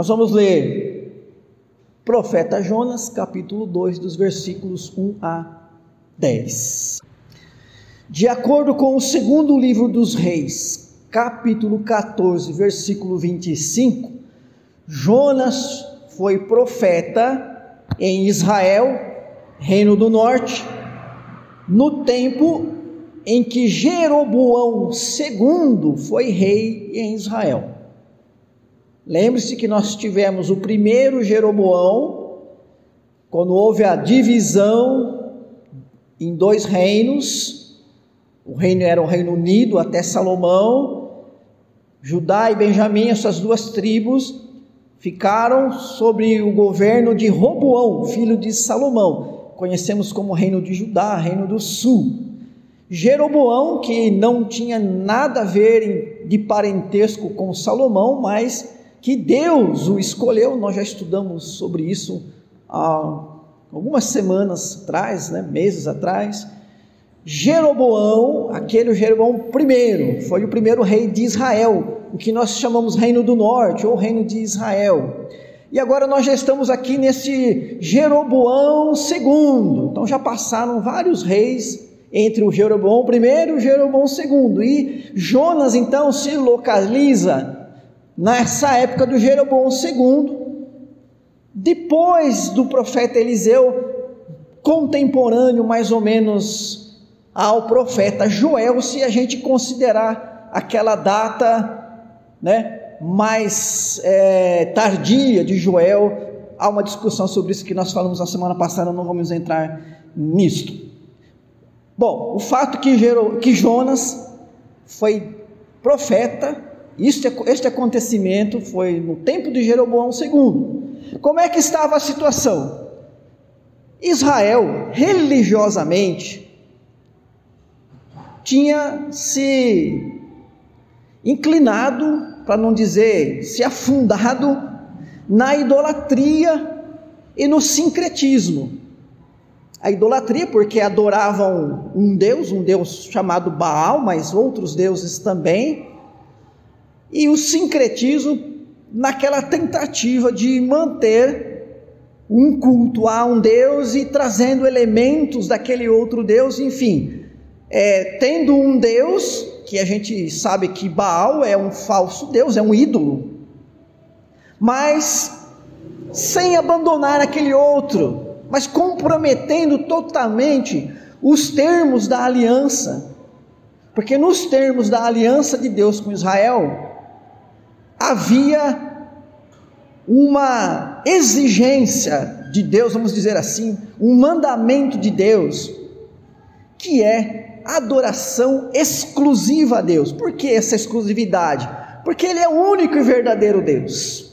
Nós vamos ler Profeta Jonas, capítulo 2, dos versículos 1 a 10. De acordo com o segundo livro dos Reis, capítulo 14, versículo 25, Jonas foi profeta em Israel, reino do norte, no tempo em que Jeroboão II foi rei em Israel. Lembre-se que nós tivemos o primeiro Jeroboão, quando houve a divisão em dois reinos, o reino era o Reino Unido até Salomão, Judá e Benjamim, essas duas tribos, ficaram sobre o governo de Roboão, filho de Salomão. Conhecemos como Reino de Judá, Reino do Sul. Jeroboão, que não tinha nada a ver de parentesco com Salomão, mas que Deus o escolheu, nós já estudamos sobre isso há algumas semanas atrás, né, meses atrás. Jeroboão, aquele Jeroboão primeiro, foi o primeiro rei de Israel, o que nós chamamos Reino do Norte ou Reino de Israel. E agora nós já estamos aqui nesse Jeroboão segundo. Então já passaram vários reis entre o Jeroboão primeiro e o Jeroboão segundo. E Jonas então se localiza nessa época do Jeroboão II, depois do profeta Eliseu, contemporâneo mais ou menos ao profeta Joel, se a gente considerar aquela data, né, mais é, tardia de Joel, há uma discussão sobre isso que nós falamos na semana passada, não vamos entrar nisto. Bom, o fato que, que Jonas foi profeta este, este acontecimento foi no tempo de Jeroboão II. Como é que estava a situação? Israel, religiosamente, tinha se inclinado, para não dizer se afundado, na idolatria e no sincretismo. A idolatria, porque adoravam um Deus, um Deus chamado Baal, mas outros deuses também, e o sincretismo naquela tentativa de manter um culto a um Deus e trazendo elementos daquele outro Deus, enfim, é, tendo um Deus que a gente sabe que Baal é um falso Deus, é um ídolo, mas sem abandonar aquele outro, mas comprometendo totalmente os termos da aliança, porque nos termos da aliança de Deus com Israel, havia uma exigência de Deus, vamos dizer assim, um mandamento de Deus, que é adoração exclusiva a Deus. Por que essa exclusividade? Porque Ele é o único e verdadeiro Deus.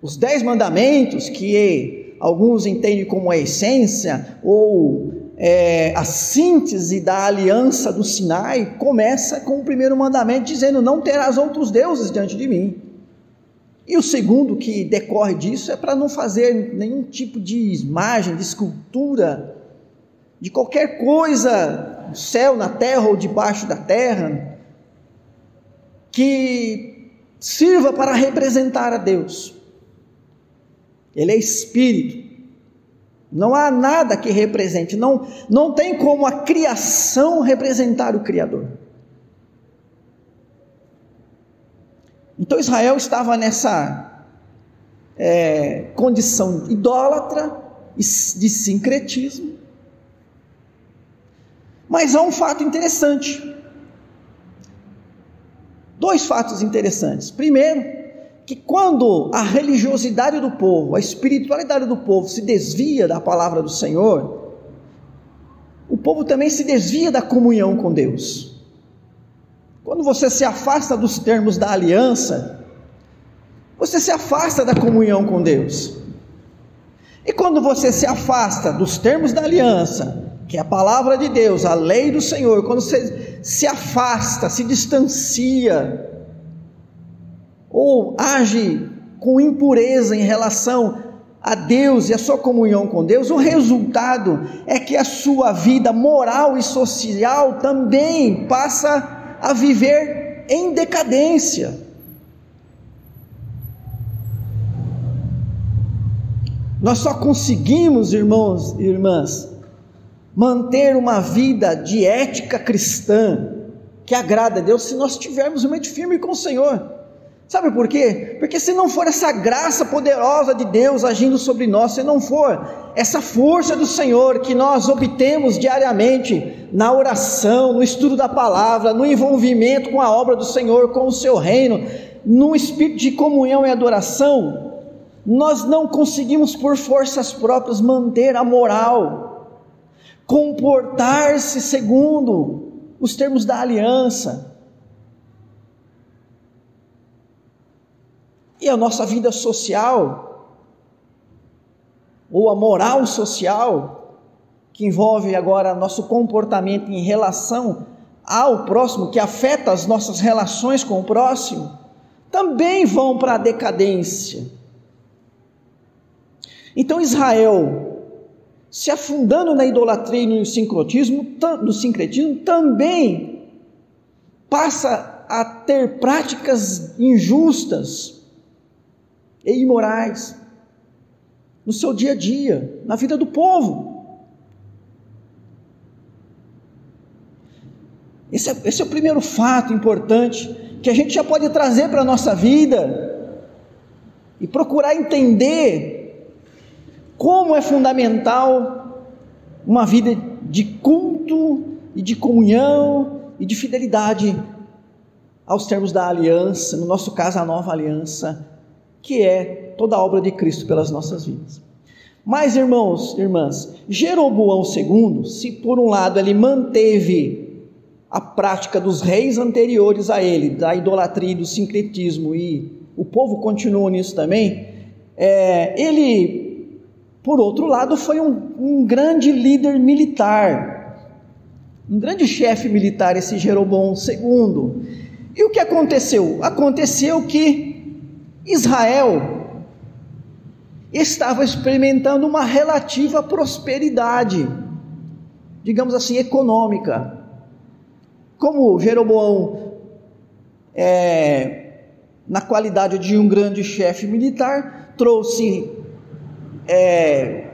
Os dez mandamentos, que alguns entendem como a essência, ou é, a síntese da aliança do Sinai começa com o primeiro mandamento dizendo: Não terás outros deuses diante de mim. E o segundo que decorre disso é para não fazer nenhum tipo de imagem, de escultura, de qualquer coisa no céu, na terra ou debaixo da terra, que sirva para representar a Deus. Ele é espírito. Não há nada que represente, não, não tem como a criação representar o Criador. Então Israel estava nessa é, condição idólatra, de sincretismo. Mas há um fato interessante. Dois fatos interessantes. Primeiro, que quando a religiosidade do povo, a espiritualidade do povo se desvia da palavra do Senhor, o povo também se desvia da comunhão com Deus. Quando você se afasta dos termos da aliança, você se afasta da comunhão com Deus. E quando você se afasta dos termos da aliança, que é a palavra de Deus, a lei do Senhor, quando você se afasta, se distancia ou age com impureza em relação a Deus e a sua comunhão com Deus, o resultado é que a sua vida moral e social também passa a viver em decadência. Nós só conseguimos, irmãos e irmãs, manter uma vida de ética cristã que agrada a Deus se nós tivermos uma mente firme com o Senhor. Sabe por quê? Porque se não for essa graça poderosa de Deus agindo sobre nós, se não for essa força do Senhor que nós obtemos diariamente na oração, no estudo da palavra, no envolvimento com a obra do Senhor, com o seu reino, no espírito de comunhão e adoração, nós não conseguimos por forças próprias manter a moral, comportar-se segundo os termos da aliança E a nossa vida social, ou a moral social, que envolve agora nosso comportamento em relação ao próximo, que afeta as nossas relações com o próximo, também vão para a decadência. Então Israel, se afundando na idolatria e no sincretismo, no sincretismo também passa a ter práticas injustas, e imorais no seu dia a dia, na vida do povo. Esse é, esse é o primeiro fato importante que a gente já pode trazer para a nossa vida e procurar entender como é fundamental uma vida de culto e de comunhão e de fidelidade aos termos da aliança, no nosso caso, a nova aliança que é toda a obra de Cristo pelas nossas vidas. Mas, irmãos, irmãs, Jeroboão II, se por um lado ele manteve a prática dos reis anteriores a ele, da idolatria e do sincretismo, e o povo continua nisso também, é, ele, por outro lado, foi um, um grande líder militar, um grande chefe militar, esse Jeroboão II. E o que aconteceu? Aconteceu que Israel estava experimentando uma relativa prosperidade, digamos assim, econômica. Como Jeroboão, é, na qualidade de um grande chefe militar, trouxe é,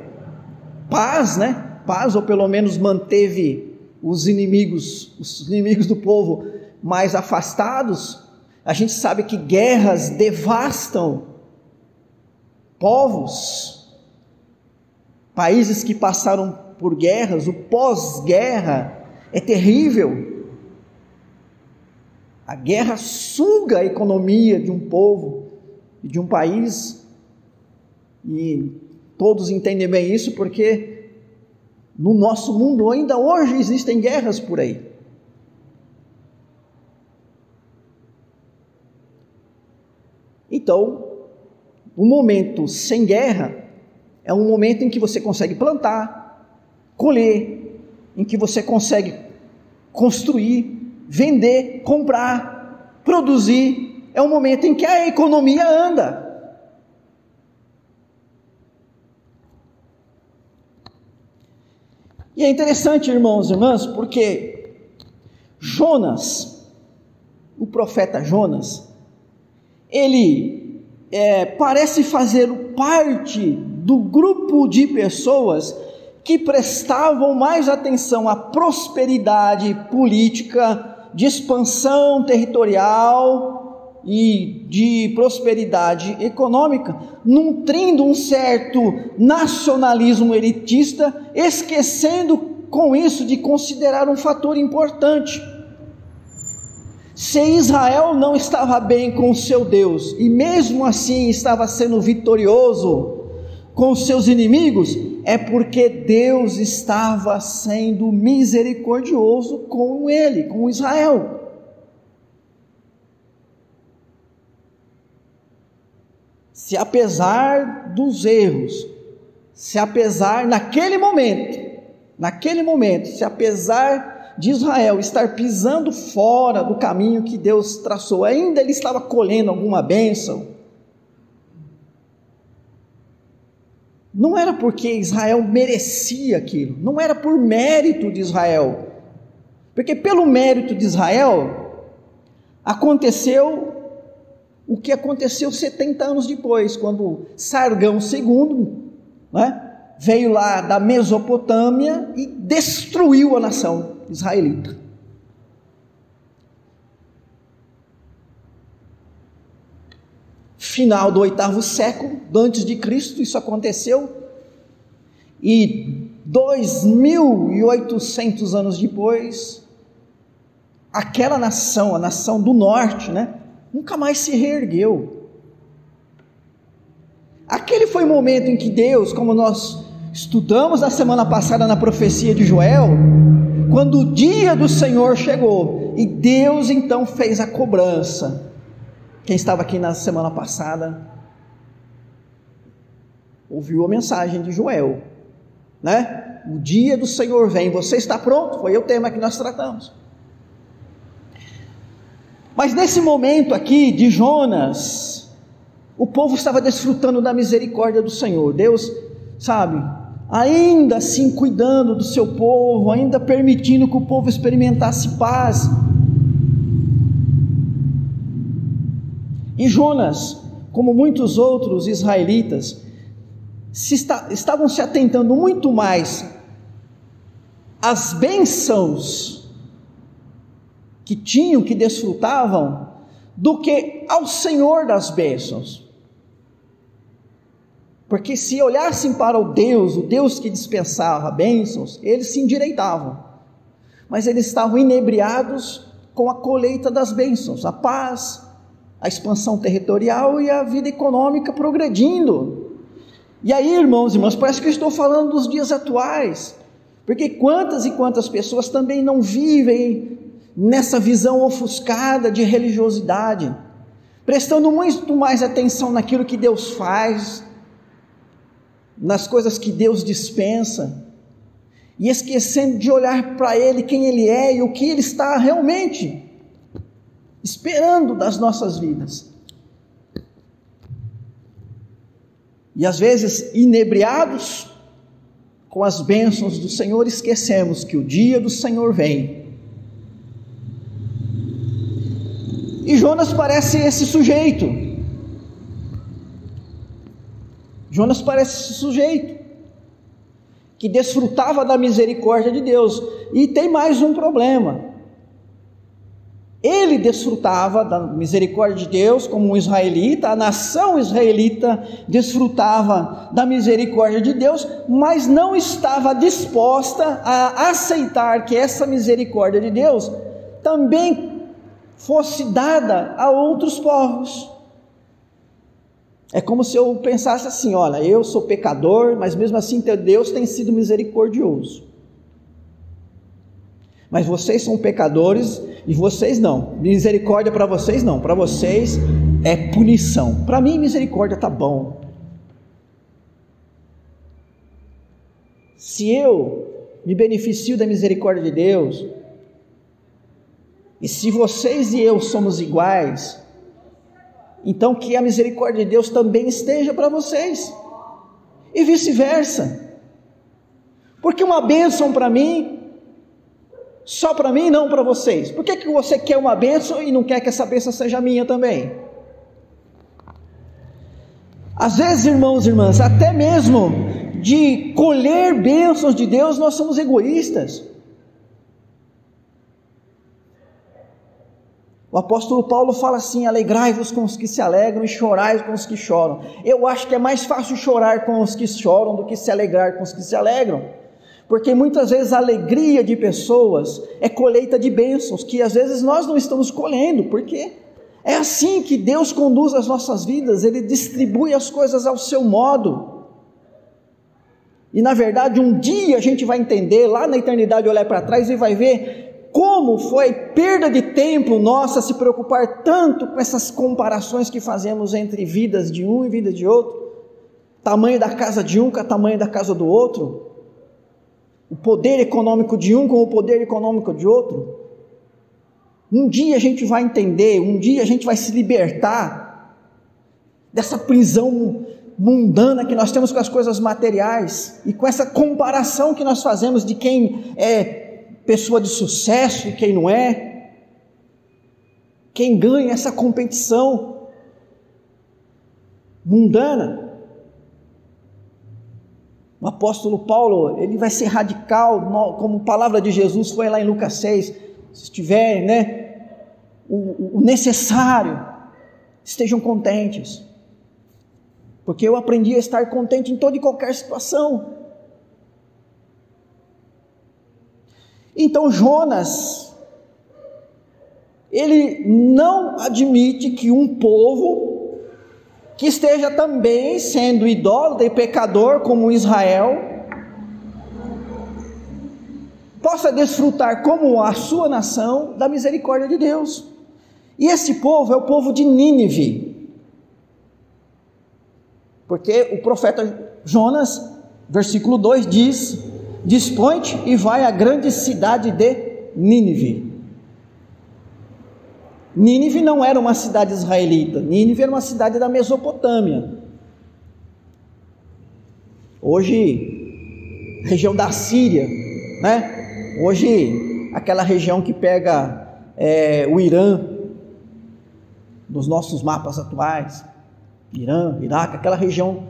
paz, né? Paz, ou pelo menos manteve os inimigos, os inimigos do povo mais afastados, a gente sabe que guerras devastam povos, países que passaram por guerras, o pós-guerra é terrível. A guerra suga a economia de um povo e de um país, e todos entendem bem isso porque no nosso mundo ainda hoje existem guerras por aí. Então, um momento sem guerra é um momento em que você consegue plantar, colher, em que você consegue construir, vender, comprar, produzir. É um momento em que a economia anda. E é interessante, irmãos e irmãs, porque Jonas, o profeta Jonas, ele é, parece fazer parte do grupo de pessoas que prestavam mais atenção à prosperidade política, de expansão territorial e de prosperidade econômica, nutrindo um certo nacionalismo elitista, esquecendo com isso de considerar um fator importante se Israel não estava bem com o seu Deus e mesmo assim estava sendo vitorioso com seus inimigos, é porque Deus estava sendo misericordioso com ele, com Israel. Se apesar dos erros, se apesar naquele momento, naquele momento, se apesar de Israel estar pisando fora do caminho que Deus traçou, ainda ele estava colhendo alguma bênção, não era porque Israel merecia aquilo, não era por mérito de Israel, porque pelo mérito de Israel aconteceu o que aconteceu 70 anos depois, quando Sargão II né? veio lá da Mesopotâmia e destruiu a nação israelita. Final do oitavo século, antes de Cristo, isso aconteceu, e 2.800 anos depois, aquela nação, a nação do norte, né, nunca mais se reergueu. Aquele foi o momento em que Deus, como nós Estudamos na semana passada na profecia de Joel, quando o dia do Senhor chegou e Deus então fez a cobrança. Quem estava aqui na semana passada ouviu a mensagem de Joel, né? O dia do Senhor vem, você está pronto? Foi o tema que nós tratamos. Mas nesse momento aqui de Jonas, o povo estava desfrutando da misericórdia do Senhor. Deus, sabe, ainda assim cuidando do seu povo, ainda permitindo que o povo experimentasse paz. E Jonas, como muitos outros israelitas, se está, estavam se atentando muito mais às bênçãos que tinham, que desfrutavam, do que ao Senhor das bênçãos. Porque se olhassem para o Deus, o Deus que dispensava bênçãos, eles se endireitavam. Mas eles estavam inebriados com a colheita das bênçãos, a paz, a expansão territorial e a vida econômica progredindo. E aí, irmãos e irmãs, parece que eu estou falando dos dias atuais. Porque quantas e quantas pessoas também não vivem nessa visão ofuscada de religiosidade, prestando muito mais atenção naquilo que Deus faz, nas coisas que Deus dispensa, e esquecendo de olhar para Ele, quem Ele é e o que Ele está realmente esperando das nossas vidas. E às vezes, inebriados com as bênçãos do Senhor, esquecemos que o dia do Senhor vem. E Jonas parece esse sujeito Jonas parece esse sujeito que desfrutava da misericórdia de Deus. E tem mais um problema. Ele desfrutava da misericórdia de Deus como um israelita, a nação israelita desfrutava da misericórdia de Deus, mas não estava disposta a aceitar que essa misericórdia de Deus também fosse dada a outros povos. É como se eu pensasse assim: olha, eu sou pecador, mas mesmo assim Deus tem sido misericordioso. Mas vocês são pecadores e vocês não. Misericórdia para vocês não. Para vocês é punição. Para mim, misericórdia tá bom. Se eu me beneficio da misericórdia de Deus, e se vocês e eu somos iguais, então que a misericórdia de Deus também esteja para vocês, e vice-versa. Porque uma bênção para mim, só para mim, não para vocês. Por que, que você quer uma bênção e não quer que essa bênção seja minha também? Às vezes, irmãos e irmãs, até mesmo de colher bênçãos de Deus, nós somos egoístas. O apóstolo Paulo fala assim: alegrai-vos com os que se alegram e chorai com os que choram. Eu acho que é mais fácil chorar com os que choram do que se alegrar com os que se alegram. Porque muitas vezes a alegria de pessoas é colheita de bênçãos que às vezes nós não estamos colhendo, porque é assim que Deus conduz as nossas vidas, Ele distribui as coisas ao seu modo. E na verdade, um dia a gente vai entender, lá na eternidade, olhar para trás e vai ver como foi perda de tempo nossa se preocupar tanto com essas comparações que fazemos entre vidas de um e vida de outro? Tamanho da casa de um com o tamanho da casa do outro? O poder econômico de um com o poder econômico de outro? Um dia a gente vai entender, um dia a gente vai se libertar dessa prisão mundana que nós temos com as coisas materiais e com essa comparação que nós fazemos de quem é pessoa de sucesso e quem não é, quem ganha essa competição mundana. O apóstolo Paulo, ele vai ser radical, como palavra de Jesus foi lá em Lucas 6. Se tiver, né, o, o necessário, estejam contentes. Porque eu aprendi a estar contente em toda e qualquer situação. Então Jonas, ele não admite que um povo que esteja também sendo idólatra e pecador como Israel, possa desfrutar como a sua nação da misericórdia de Deus. E esse povo é o povo de Nínive. Porque o profeta Jonas, versículo 2 diz: Dispõe-te e vai à grande cidade de Nínive. Nínive não era uma cidade israelita, Nínive era uma cidade da Mesopotâmia. Hoje, região da Síria, né? Hoje, aquela região que pega é, o Irã, nos nossos mapas atuais, Irã, Iraque, aquela região.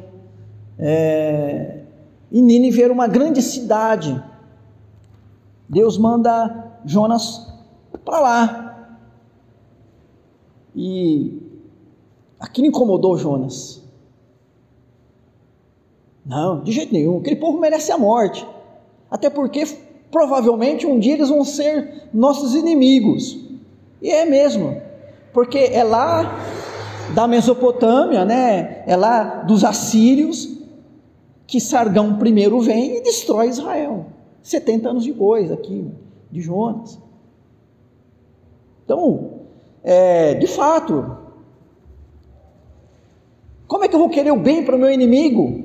É, e Nínive era uma grande cidade. Deus manda Jonas para lá. E aquilo incomodou Jonas. Não, de jeito nenhum. Aquele povo merece a morte. Até porque provavelmente um dia eles vão ser nossos inimigos. E é mesmo porque é lá da Mesopotâmia, né? É lá dos assírios que Sargão primeiro vem e destrói Israel. 70 anos depois aqui de Jonas. Então, é, de fato, como é que eu vou querer o bem para o meu inimigo?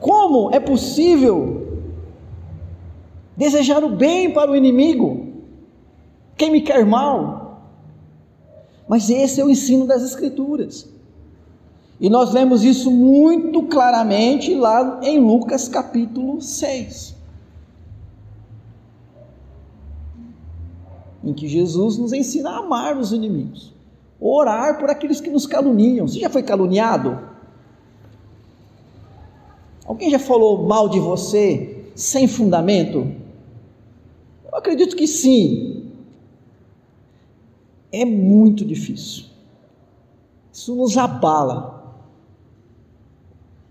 Como é possível desejar o bem para o inimigo? Quem me quer mal? Mas esse é o ensino das Escrituras. E nós lemos isso muito claramente lá em Lucas capítulo 6. Em que Jesus nos ensina a amar os inimigos, orar por aqueles que nos caluniam. Você já foi caluniado? Alguém já falou mal de você sem fundamento? Eu acredito que sim, é muito difícil. Isso nos abala.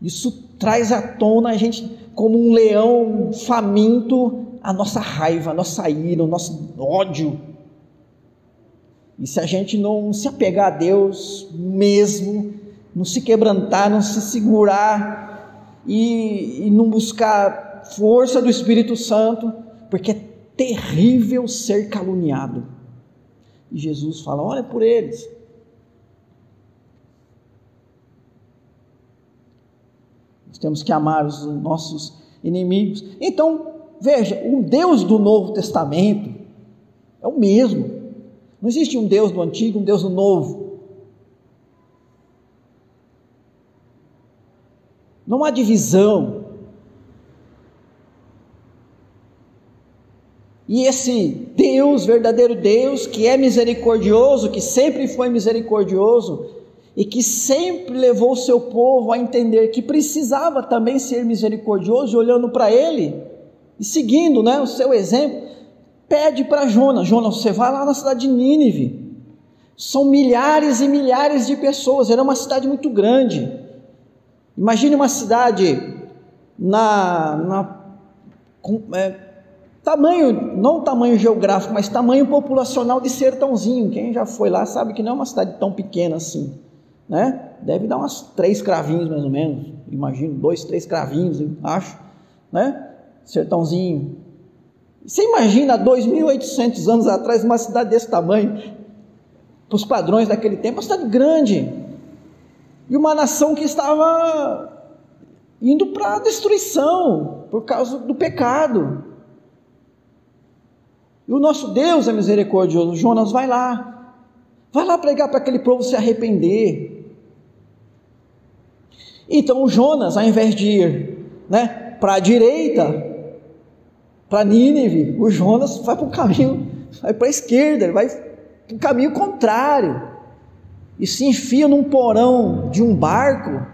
Isso traz à tona a gente como um leão faminto a nossa raiva, a nossa ira, o nosso ódio. E se a gente não se apegar a Deus mesmo, não se quebrantar, não se segurar e, e não buscar força do Espírito Santo, porque é terrível ser caluniado. E Jesus fala: olha por eles. Nós temos que amar os nossos inimigos. Então, veja, o Deus do Novo Testamento é o mesmo. Não existe um Deus do Antigo, um Deus do Novo. Não há divisão. E esse Deus, verdadeiro Deus, que é misericordioso, que sempre foi misericordioso e que sempre levou o seu povo a entender que precisava também ser misericordioso, olhando para ele e seguindo né, o seu exemplo, pede para Jonas: Jonas, você vai lá na cidade de Nínive. São milhares e milhares de pessoas, era uma cidade muito grande. Imagine uma cidade na, na é, Tamanho, não tamanho geográfico, mas tamanho populacional de Sertãozinho. Quem já foi lá sabe que não é uma cidade tão pequena assim. Né? Deve dar umas três cravinhos mais ou menos. Imagino, dois, três cravinhos, acho. Né? Sertãozinho. Você imagina 2.800 anos atrás uma cidade desse tamanho, para os padrões daquele tempo, uma cidade grande. E uma nação que estava indo para a destruição por causa do pecado. E o nosso Deus é misericordioso. Jonas, vai lá. Vai lá pregar para aquele povo se arrepender. Então Jonas, ao invés de ir né, para a direita, para Nínive, o Jonas vai para o caminho, vai para a esquerda, ele vai para o caminho contrário. E se enfia num porão de um barco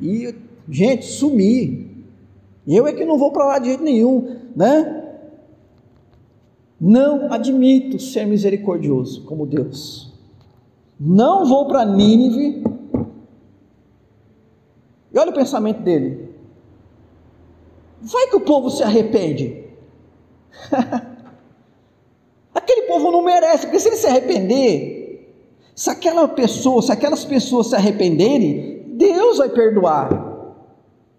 e, gente, sumir. Eu é que não vou para lá de jeito nenhum, né? Não admito ser misericordioso como Deus. Não vou para Nínive. Olha o pensamento dele. Vai que o povo se arrepende. Aquele povo não merece, porque se ele se arrepender, se aquela pessoa, se aquelas pessoas se arrependerem, Deus vai perdoar.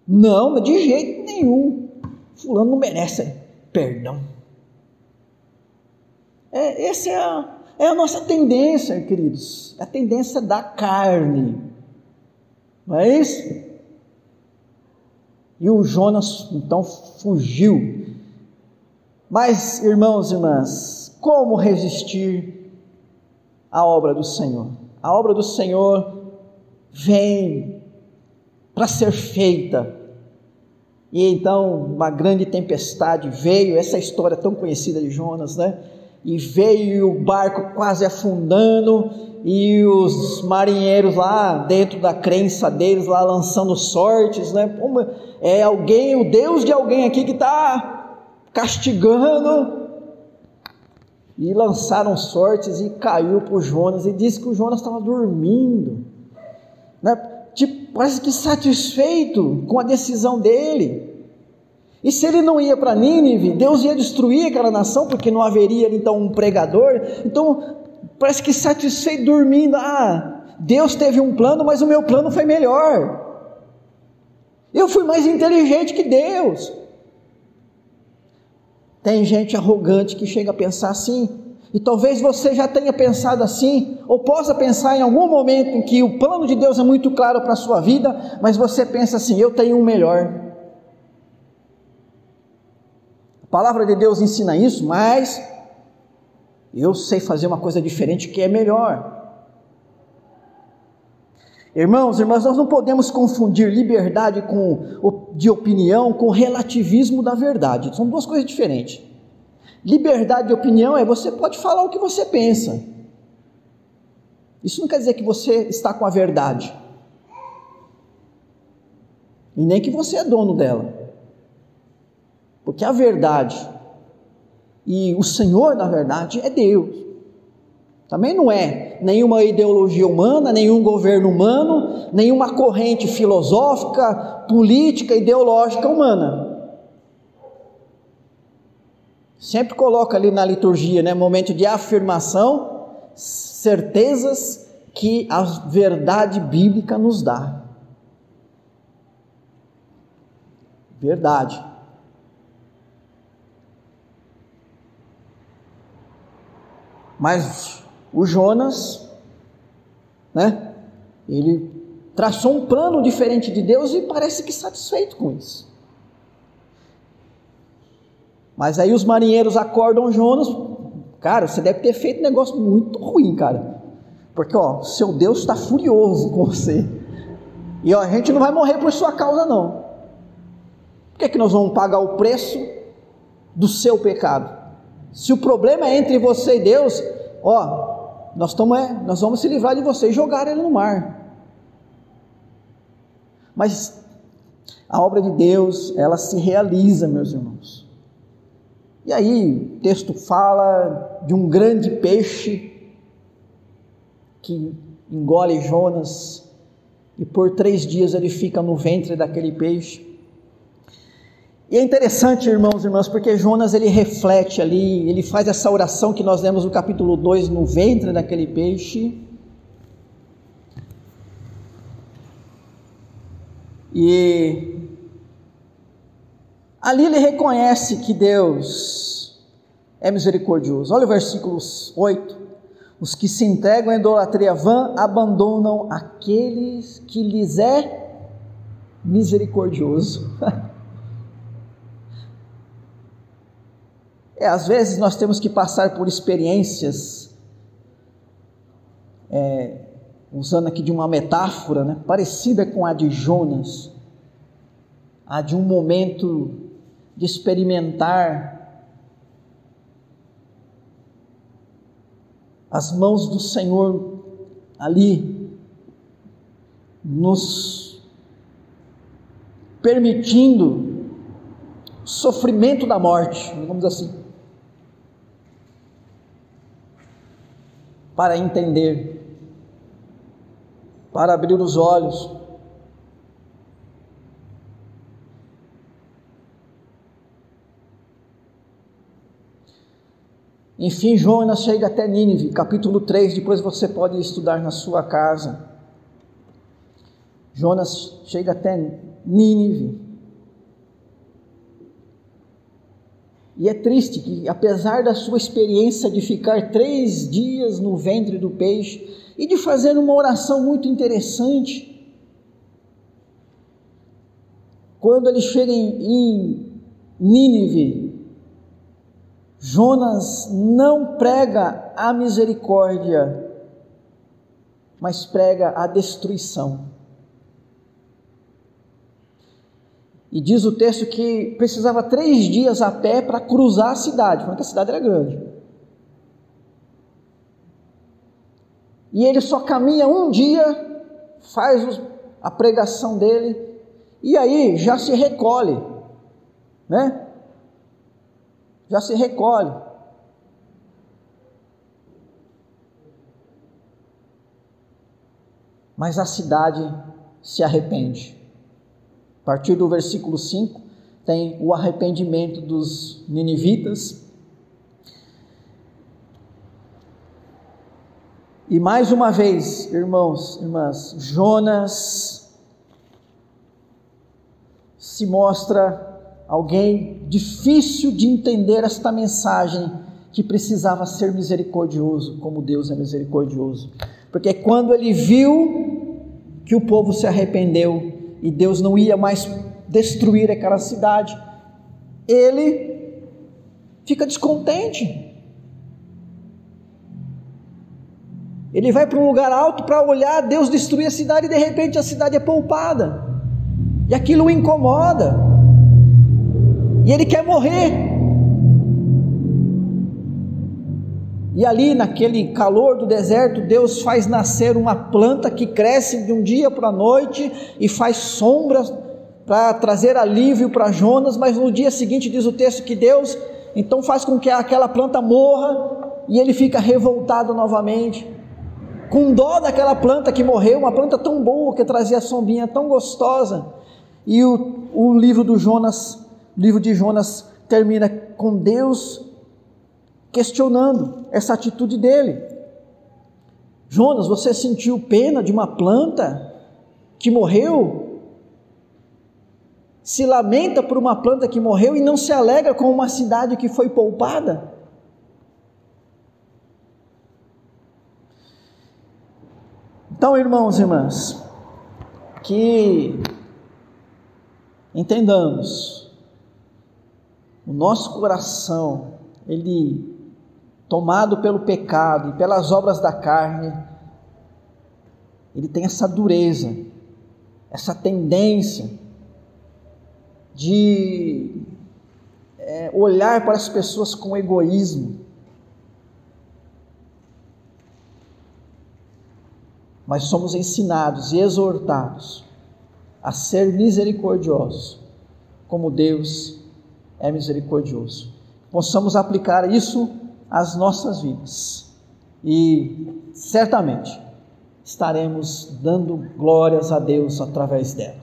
Não, de jeito nenhum. Fulano não merece perdão. É, essa é a, é a nossa tendência, queridos. É a tendência da carne. Não é isso? E o Jonas então fugiu. Mas, irmãos e irmãs, como resistir à obra do Senhor? A obra do Senhor vem para ser feita. E então uma grande tempestade veio, essa história tão conhecida de Jonas, né? E veio o barco quase afundando e os marinheiros lá dentro da crença deles lá lançando sortes, né? É alguém, o Deus de alguém aqui que está castigando e lançaram sortes e caiu para o Jonas e disse que o Jonas estava dormindo, né? Tipo, parece que satisfeito com a decisão dele. E se ele não ia para Nínive, Deus ia destruir aquela nação, porque não haveria então um pregador. Então, parece que satisfeito dormindo. Ah, Deus teve um plano, mas o meu plano foi melhor. Eu fui mais inteligente que Deus. Tem gente arrogante que chega a pensar assim, e talvez você já tenha pensado assim, ou possa pensar em algum momento em que o plano de Deus é muito claro para a sua vida, mas você pensa assim: eu tenho um melhor. A palavra de Deus ensina isso, mas eu sei fazer uma coisa diferente que é melhor. Irmãos, irmãs, nós não podemos confundir liberdade com, de opinião com relativismo da verdade. São duas coisas diferentes. Liberdade de opinião é você pode falar o que você pensa. Isso não quer dizer que você está com a verdade. E nem que você é dono dela. Porque a verdade e o Senhor, na verdade, é Deus. Também não é nenhuma ideologia humana, nenhum governo humano, nenhuma corrente filosófica, política, ideológica humana. Sempre coloca ali na liturgia, né, momento de afirmação, certezas que a verdade bíblica nos dá. Verdade. Mas o Jonas, né? Ele traçou um plano diferente de Deus e parece que satisfeito com isso. Mas aí os marinheiros acordam Jonas, cara, você deve ter feito um negócio muito ruim, cara. Porque ó, seu Deus está furioso com você. E ó, a gente não vai morrer por sua causa não. Por que, é que nós vamos pagar o preço do seu pecado? Se o problema é entre você e Deus, ó, nós, tamo, é, nós vamos se livrar de você e jogar ele no mar. Mas a obra de Deus, ela se realiza, meus irmãos. E aí, o texto fala de um grande peixe que engole Jonas, e por três dias ele fica no ventre daquele peixe. E é interessante, irmãos e irmãs, porque Jonas ele reflete ali, ele faz essa oração que nós lemos no capítulo 2, no ventre daquele peixe. E ali ele reconhece que Deus é misericordioso. Olha o versículo 8. Os que se entregam à idolatria vã abandonam aqueles que lhes é misericordioso. É, às vezes nós temos que passar por experiências, é, usando aqui de uma metáfora, né, parecida com a de Jonas, a de um momento de experimentar as mãos do Senhor ali nos permitindo sofrimento da morte, digamos assim, para entender, para abrir os olhos. Enfim, Jonas chega até Nínive, capítulo 3, depois você pode estudar na sua casa. Jonas chega até Nínive. E é triste que, apesar da sua experiência de ficar três dias no ventre do peixe e de fazer uma oração muito interessante, quando ele chega em, em Nínive, Jonas não prega a misericórdia, mas prega a destruição. E diz o texto que precisava três dias a pé para cruzar a cidade, porque a cidade era grande. E ele só caminha um dia, faz a pregação dele, e aí já se recolhe, né? Já se recolhe. Mas a cidade se arrepende. A partir do versículo 5, tem o arrependimento dos ninivitas. E mais uma vez, irmãos, irmãs, Jonas se mostra alguém difícil de entender esta mensagem que precisava ser misericordioso, como Deus é misericordioso. Porque quando ele viu que o povo se arrependeu, e Deus não ia mais destruir aquela cidade, ele fica descontente. Ele vai para um lugar alto para olhar Deus destruir a cidade e de repente a cidade é poupada. E aquilo o incomoda. E ele quer morrer. E ali, naquele calor do deserto, Deus faz nascer uma planta que cresce de um dia para a noite e faz sombra para trazer alívio para Jonas, mas no dia seguinte diz o texto que Deus então faz com que aquela planta morra e ele fica revoltado novamente. Com dó daquela planta que morreu, uma planta tão boa que trazia sombrinha tão gostosa. E o, o livro do Jonas, livro de Jonas termina com Deus questionando essa atitude dele. Jonas, você sentiu pena de uma planta que morreu? Se lamenta por uma planta que morreu e não se alegra com uma cidade que foi poupada? Então, irmãos e irmãs, que entendamos, o nosso coração, ele tomado pelo pecado e pelas obras da carne, ele tem essa dureza, essa tendência de é, olhar para as pessoas com egoísmo. Mas somos ensinados e exortados a ser misericordiosos, como Deus é misericordioso. Possamos aplicar isso as nossas vidas. E certamente estaremos dando glórias a Deus através dela.